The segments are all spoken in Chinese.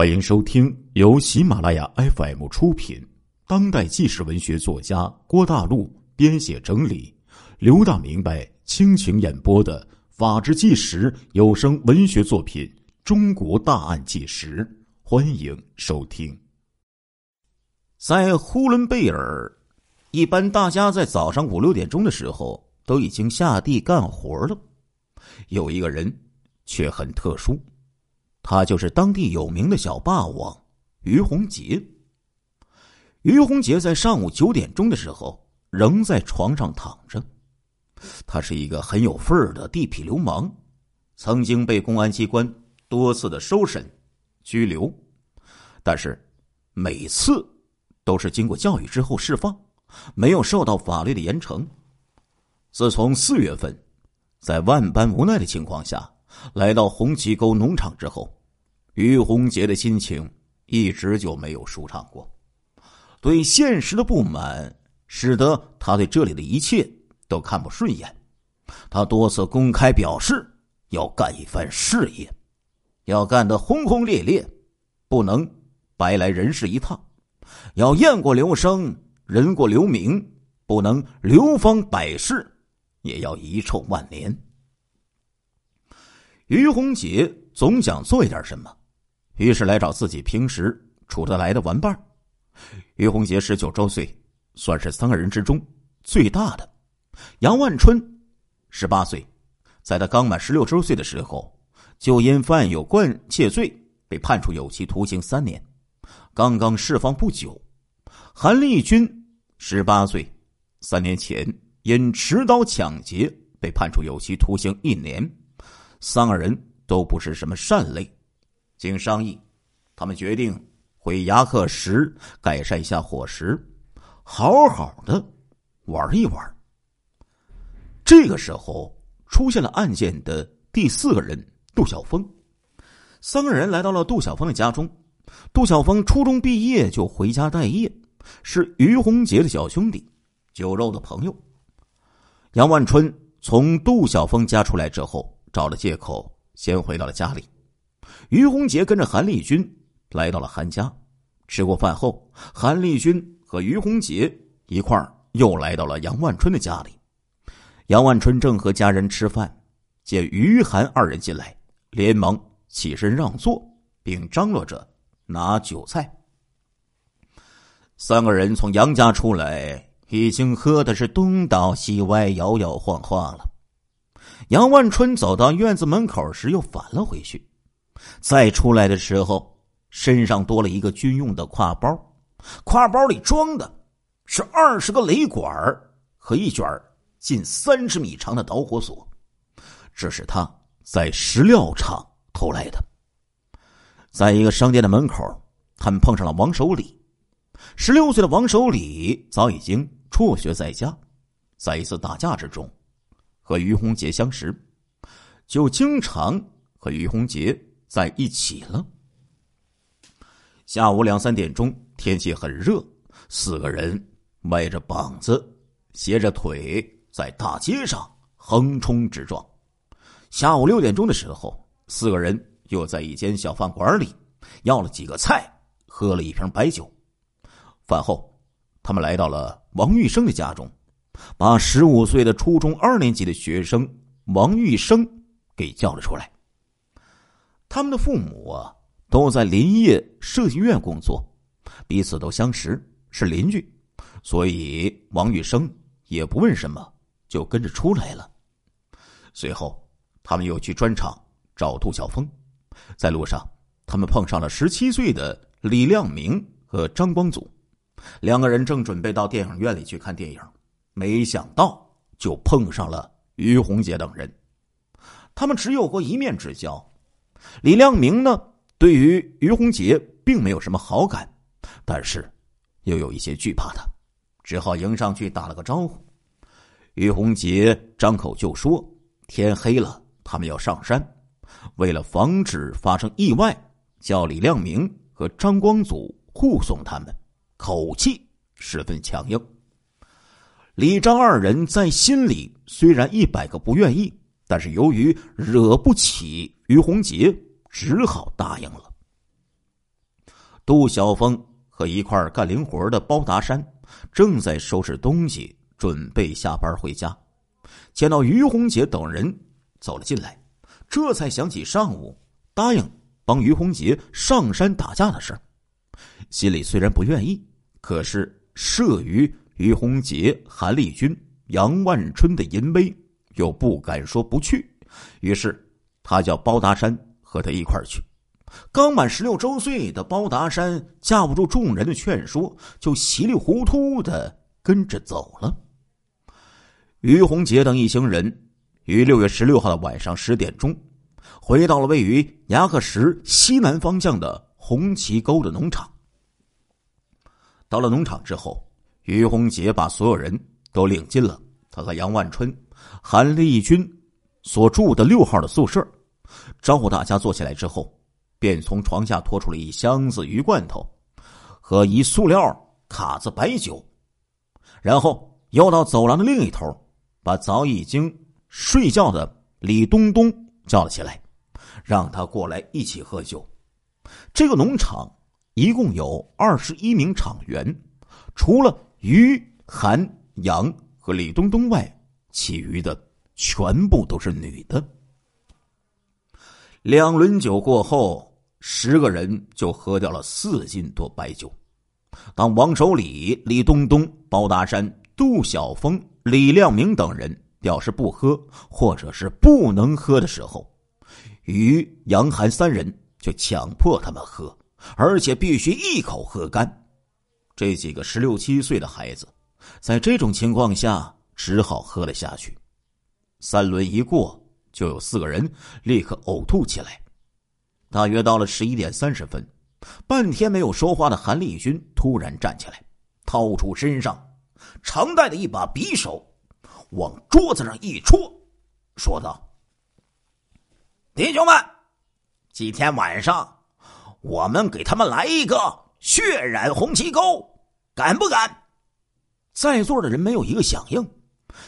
欢迎收听由喜马拉雅 FM 出品、当代纪实文学作家郭大陆编写整理、刘大明白倾情演播的《法制纪实》有声文学作品《中国大案纪实》，欢迎收听。在呼伦贝尔，一般大家在早上五六点钟的时候都已经下地干活了。有一个人却很特殊。他就是当地有名的小霸王于洪杰。于洪杰在上午九点钟的时候仍在床上躺着。他是一个很有份儿的地痞流氓，曾经被公安机关多次的收审、拘留，但是每次都是经过教育之后释放，没有受到法律的严惩。自从四月份，在万般无奈的情况下。来到红旗沟农场之后，于洪杰的心情一直就没有舒畅过。对现实的不满，使得他对这里的一切都看不顺眼。他多次公开表示要干一番事业，要干得轰轰烈烈，不能白来人世一趟，要雁过留声，人过留名，不能流芳百世，也要遗臭万年。于洪杰总想做一点什么，于是来找自己平时处得来的玩伴于洪杰十九周岁，算是三个人之中最大的。杨万春十八岁，在他刚满十六周岁的时候，就因犯有惯窃罪被判处有期徒刑三年，刚刚释放不久。韩立军十八岁，三年前因持刀抢劫被判处有期徒刑一年。三个人都不是什么善类，经商议，他们决定回牙克石改善一下伙食，好好的玩一玩。这个时候出现了案件的第四个人杜晓峰，三个人来到了杜晓峰的家中。杜晓峰初中毕业就回家待业，是于洪杰的小兄弟，酒肉的朋友。杨万春从杜晓峰家出来之后。找了借口，先回到了家里。于洪杰跟着韩立军来到了韩家，吃过饭后，韩立军和于洪杰一块儿又来到了杨万春的家里。杨万春正和家人吃饭，见于韩二人进来，连忙起身让座，并张罗着拿酒菜。三个人从杨家出来，已经喝的是东倒西歪、摇摇晃晃了。杨万春走到院子门口时，又返了回去。再出来的时候，身上多了一个军用的挎包，挎包里装的是二十个雷管和一卷近三十米长的导火索。这是他在石料厂偷来的。在一个商店的门口，他们碰上了王守礼。十六岁的王守礼早已经辍学在家，在一次打架之中。和于洪杰相识，就经常和于洪杰在一起了。下午两三点钟，天气很热，四个人歪着膀子，斜着腿，在大街上横冲直撞。下午六点钟的时候，四个人又在一间小饭馆里要了几个菜，喝了一瓶白酒。饭后，他们来到了王玉生的家中。把十五岁的初中二年级的学生王玉生给叫了出来。他们的父母啊都在林业设计院工作，彼此都相识，是邻居，所以王玉生也不问什么，就跟着出来了。随后，他们又去砖厂找杜晓峰，在路上，他们碰上了十七岁的李亮明和张光祖，两个人正准备到电影院里去看电影。没想到就碰上了于洪杰等人，他们只有过一面之交。李亮明呢，对于于洪杰并没有什么好感，但是又有一些惧怕他，只好迎上去打了个招呼。于洪杰张口就说：“天黑了，他们要上山，为了防止发生意外，叫李亮明和张光祖护送他们，口气十分强硬。”李张二人在心里虽然一百个不愿意，但是由于惹不起于洪杰，只好答应了。杜晓峰和一块干零活的包达山正在收拾东西，准备下班回家。见到于洪杰等人走了进来，这才想起上午答应帮于洪杰上山打架的事心里虽然不愿意，可是慑于于洪杰、韩立军、杨万春的淫威，又不敢说不去，于是他叫包达山和他一块儿去。刚满十六周岁的包达山架不住众人的劝说，就稀里糊涂的跟着走了。于洪杰等一行人于六月十六号的晚上十点钟，回到了位于牙克石西南方向的红旗沟的农场。到了农场之后，于洪杰把所有人都领进了他和杨万春、韩立军所住的六号的宿舍，招呼大家坐起来之后。便从床下拖出了一箱子鱼罐头和一塑料卡子白酒，然后又到走廊的另一头，把早已经睡觉的李东东叫了起来，让他过来一起喝酒。这个农场一共有二十一名场员，除了于韩杨和李东东外，其余的全部都是女的。两轮酒过后。十个人就喝掉了四斤多白酒。当王守礼、李东东、包大山、杜晓峰、李亮明等人表示不喝或者是不能喝的时候，于杨涵三人就强迫他们喝，而且必须一口喝干。这几个十六七岁的孩子，在这种情况下只好喝了下去。三轮一过，就有四个人立刻呕吐起来。大约到了十一点三十分，半天没有说话的韩立军突然站起来，掏出身上常带的一把匕首，往桌子上一戳，说道：“弟兄们，今天晚上我们给他们来一个血染红旗沟，敢不敢？”在座的人没有一个响应，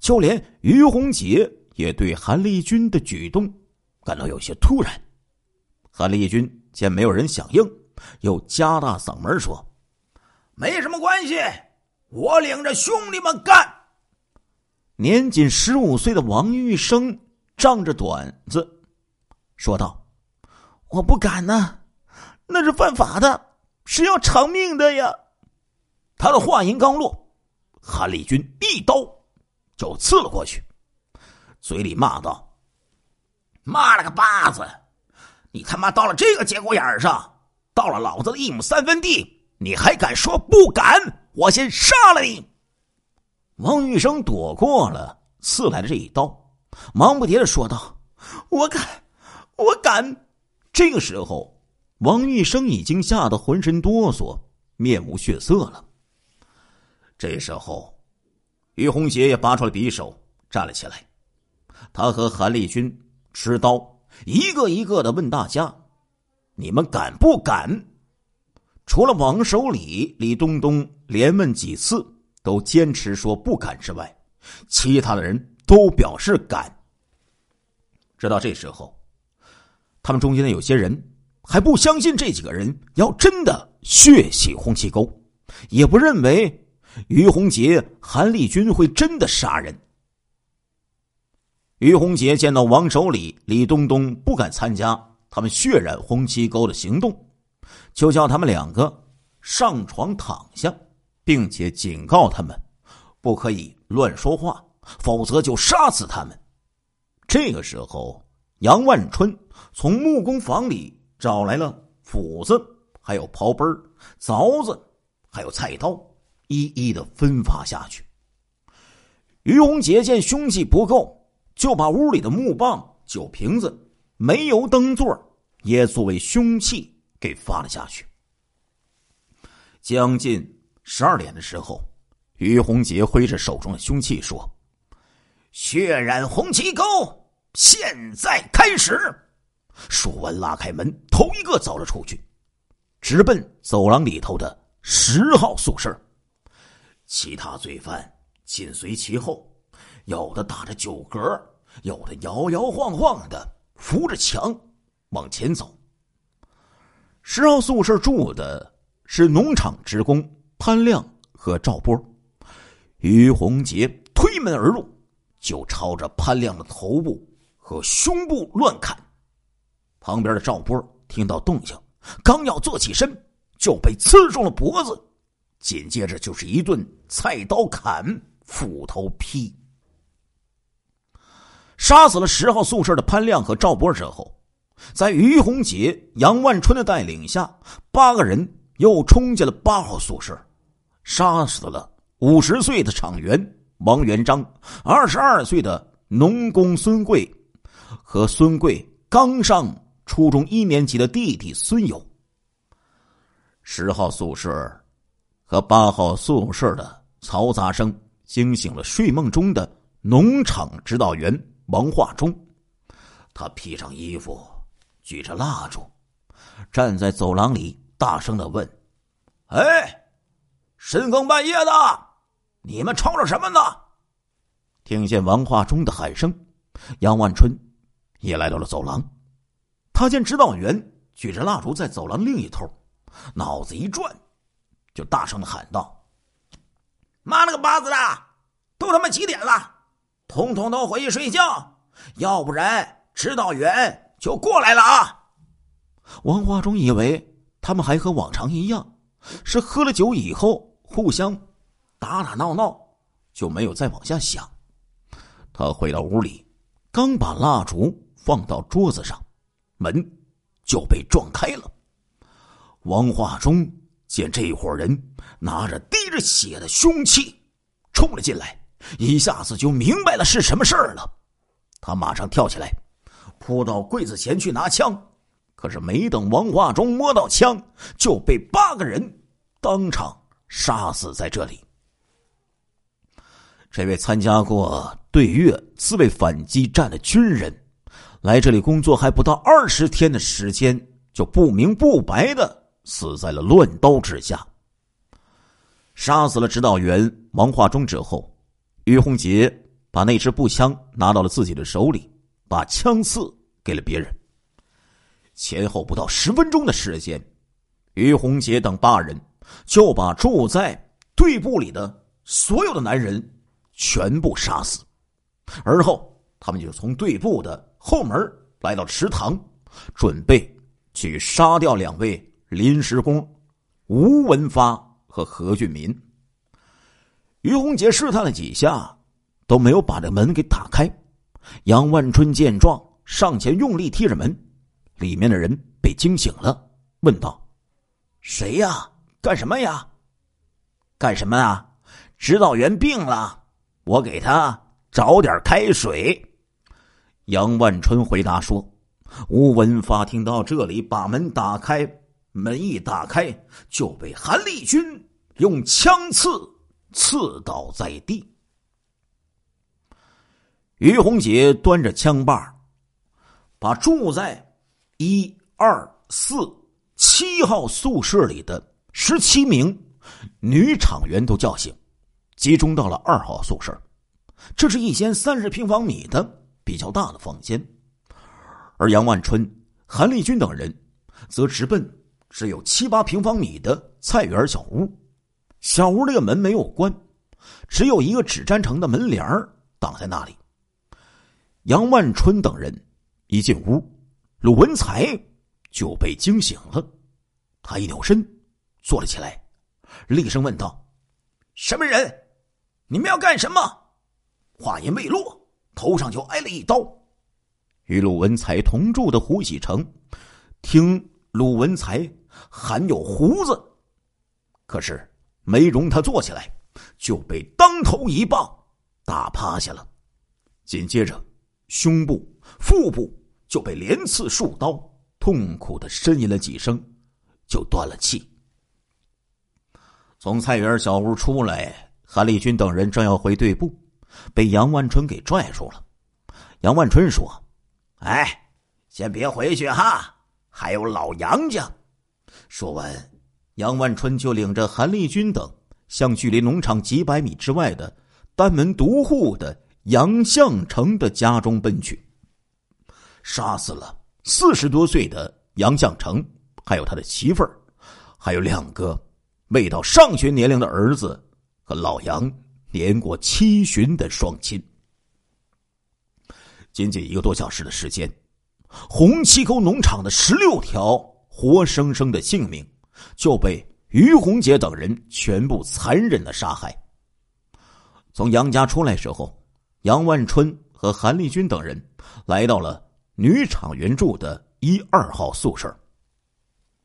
就连于洪杰也对韩立军的举动感到有些突然。韩立军见没有人响应，又加大嗓门说：“没什么关系，我领着兄弟们干。”年仅十五岁的王玉生仗着短子说道：“我不敢呐，那是犯法的，是要偿命的呀！”他的话音刚落，韩立军一刀就刺了过去，嘴里骂道：“妈了个巴子！”你他妈到了这个节骨眼上，到了老子的一亩三分地，你还敢说不敢？我先杀了你！王玉生躲过了刺来的这一刀，忙不迭的说道：“我敢，我敢！”这个时候，王玉生已经吓得浑身哆嗦，面无血色了。这时候，于洪杰也拔出了匕首，站了起来。他和韩立军持刀。一个一个的问大家：“你们敢不敢？”除了王守礼、李东东连问几次都坚持说不敢之外，其他的人都表示敢。直到这时候，他们中间的有些人还不相信这几个人要真的血洗红旗沟，也不认为于洪杰、韩立军会真的杀人。于洪杰见到王守礼、李东东不敢参加他们血染红旗沟的行动，就叫他们两个上床躺下，并且警告他们不可以乱说话，否则就杀死他们。这个时候，杨万春从木工房里找来了斧子、还有刨奔凿子，还有菜刀，一一的分发下去。于洪杰见凶器不够。就把屋里的木棒、酒瓶子、煤油灯座也作为凶器给发了下去。将近十二点的时候，于洪杰挥着手中的凶器说：“血染红旗沟，现在开始！”说完，拉开门，头一个走了出去，直奔走廊里头的十号宿舍。其他罪犯紧随其后。有的打着酒嗝，有的摇摇晃晃的扶着墙往前走。十号宿舍住的是农场职工潘亮和赵波。于洪杰推门而入，就朝着潘亮的头部和胸部乱砍。旁边的赵波听到动静，刚要坐起身，就被刺中了脖子。紧接着就是一顿菜刀砍、斧头劈，杀死了十号宿舍的潘亮和赵波之后，在于洪杰、杨万春的带领下，八个人又冲进了八号宿舍，杀死了五十岁的厂员王元章、二十二岁的农工孙贵和孙贵刚上初中一年级的弟弟孙友。十号宿舍和八号宿舍的嘈杂声惊醒了睡梦中的农场指导员王化忠，他披上衣服，举着蜡烛，站在走廊里，大声的问：“哎，深更半夜的，你们吵吵什么呢？”听见王化忠的喊声，杨万春也来到了走廊。他见指导员举着蜡烛在走廊另一头，脑子一转，就大声的喊道：“妈了个巴子的，都他妈几点了？统统都回去睡觉，要不然指导员就过来了啊！”王化忠以为他们还和往常一样，是喝了酒以后互相打打闹闹，就没有再往下想。他回到屋里，刚把蜡烛放到桌子上，门就被撞开了。王化忠见这伙人拿着滴着血的凶器冲了进来，一下子就明白了是什么事儿了。他马上跳起来，扑到柜子前去拿枪，可是没等王化忠摸到枪，就被八个人当场杀死在这里。这位参加过对越自卫反击战的军人，来这里工作还不到二十天的时间，就不明不白的死在了乱刀之下。杀死了指导员王化忠之后，于洪杰把那支步枪拿到了自己的手里，把枪刺给了别人。前后不到十分钟的时间，于洪杰等八人就把住在队部里的所有的男人。全部杀死，而后他们就从队部的后门来到池塘，准备去杀掉两位临时工吴文发和何俊民。于洪杰试探了几下，都没有把这门给打开。杨万春见状，上前用力踢着门，里面的人被惊醒了，问道：“谁呀？干什么呀？干什么啊？指导员病了。”我给他找点开水。杨万春回答说：“吴文发听到这里，把门打开，门一打开，就被韩立军用枪刺刺倒在地。”于红姐端着枪把，把住在一二四七号宿舍里的十七名女厂员都叫醒。集中到了二号宿舍，这是一间三十平方米的比较大的房间，而杨万春、韩立军等人则直奔只有七八平方米的菜园小屋。小屋这个门没有关，只有一个纸粘成的门帘挡在那里。杨万春等人一进屋，鲁文才就被惊醒了，他一扭身坐了起来，厉声问道：“什么人？”你们要干什么？话音未落，头上就挨了一刀。与鲁文才同住的胡喜成，听鲁文才含有胡子，可是没容他坐起来，就被当头一棒打趴下了。紧接着，胸部、腹部就被连刺数刀，痛苦的呻吟了几声，就断了气。从菜园小屋出来。韩立军等人正要回队部，被杨万春给拽住了。杨万春说：“哎，先别回去哈，还有老杨家。”说完，杨万春就领着韩立军等向距离农场几百米之外的单门独户的杨向成的家中奔去，杀死了四十多岁的杨向成，还有他的媳妇儿还有两个未到上学年龄的儿子和老杨年过七旬的双亲。仅仅一个多小时的时间，红旗沟农场的十六条活生生的性命就被于洪杰等人全部残忍的杀害。从杨家出来时候，杨万春和韩立军等人来到了女厂员住的一二号宿舍。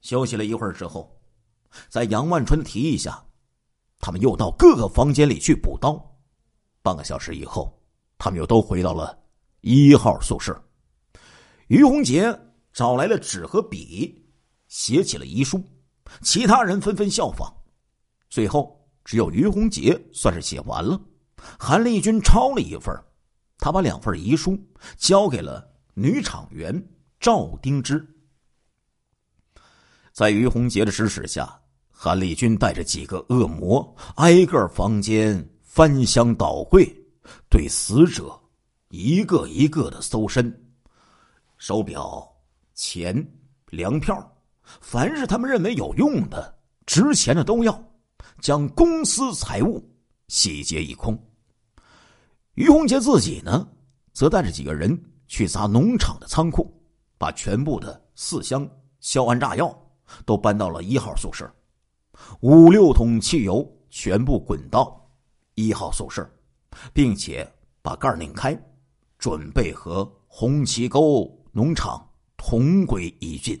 休息了一会儿之后，在杨万春提议下，他们又到各个房间里去补刀。半个小时以后，他们又都回到了一号宿舍。于洪杰找来了纸和笔，写起了遗书，其他人纷纷效仿。最后，只有于洪杰算是写完了。韩立军抄了一份，他把两份遗书交给了女厂员赵丁芝。在于洪杰的指使下，韩立军带着几个恶魔，挨个房间翻箱倒柜，对死者一个一个的搜身，手表、钱、粮票，凡是他们认为有用的、值钱的都要，将公司财物洗劫一空。于洪杰自己呢，则带着几个人去砸农场的仓库，把全部的四箱硝铵炸药都搬到了一号宿舍，五六桶汽油全部滚到一号宿舍，并且把盖拧开，准备和红旗沟农场同归于尽。